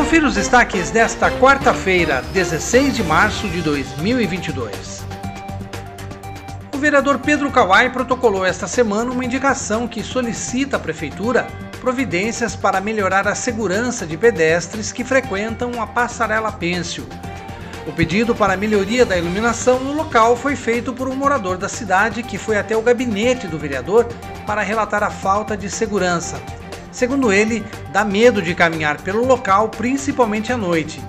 Confira os destaques desta quarta-feira, 16 de março de 2022. O vereador Pedro Kawai protocolou esta semana uma indicação que solicita à Prefeitura providências para melhorar a segurança de pedestres que frequentam a Passarela Pêncio. O pedido para melhoria da iluminação no local foi feito por um morador da cidade que foi até o gabinete do vereador para relatar a falta de segurança. Segundo ele, dá medo de caminhar pelo local, principalmente à noite.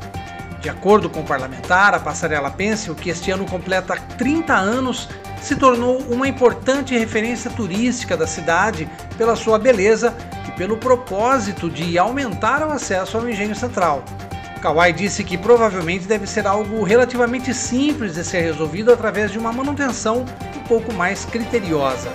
De acordo com o parlamentar, a Passarela Pêncil, que este ano completa 30 anos, se tornou uma importante referência turística da cidade pela sua beleza e pelo propósito de aumentar o acesso ao engenho central. Kawai disse que provavelmente deve ser algo relativamente simples de ser resolvido através de uma manutenção um pouco mais criteriosa.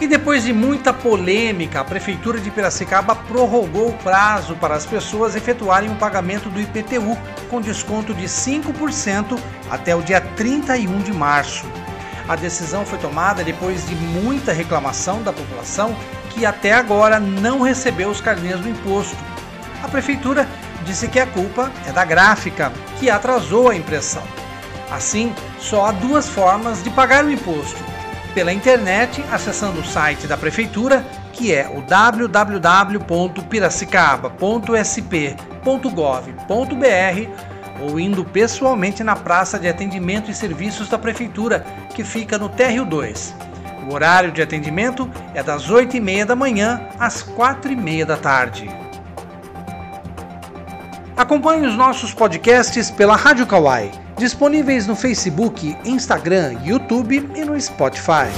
E depois de muita polêmica, a Prefeitura de Piracicaba prorrogou o prazo para as pessoas efetuarem o pagamento do IPTU com desconto de 5% até o dia 31 de março. A decisão foi tomada depois de muita reclamação da população que até agora não recebeu os carnês do imposto. A Prefeitura disse que a culpa é da gráfica, que atrasou a impressão. Assim, só há duas formas de pagar o imposto pela internet acessando o site da prefeitura, que é o www.piracicaba.sp.gov.br ou indo pessoalmente na praça de atendimento e serviços da prefeitura, que fica no térreo 2. O horário de atendimento é das 8h30 da manhã às 4h30 da tarde. Acompanhe os nossos podcasts pela Rádio Kawai disponíveis no Facebook, Instagram, YouTube e no Spotify.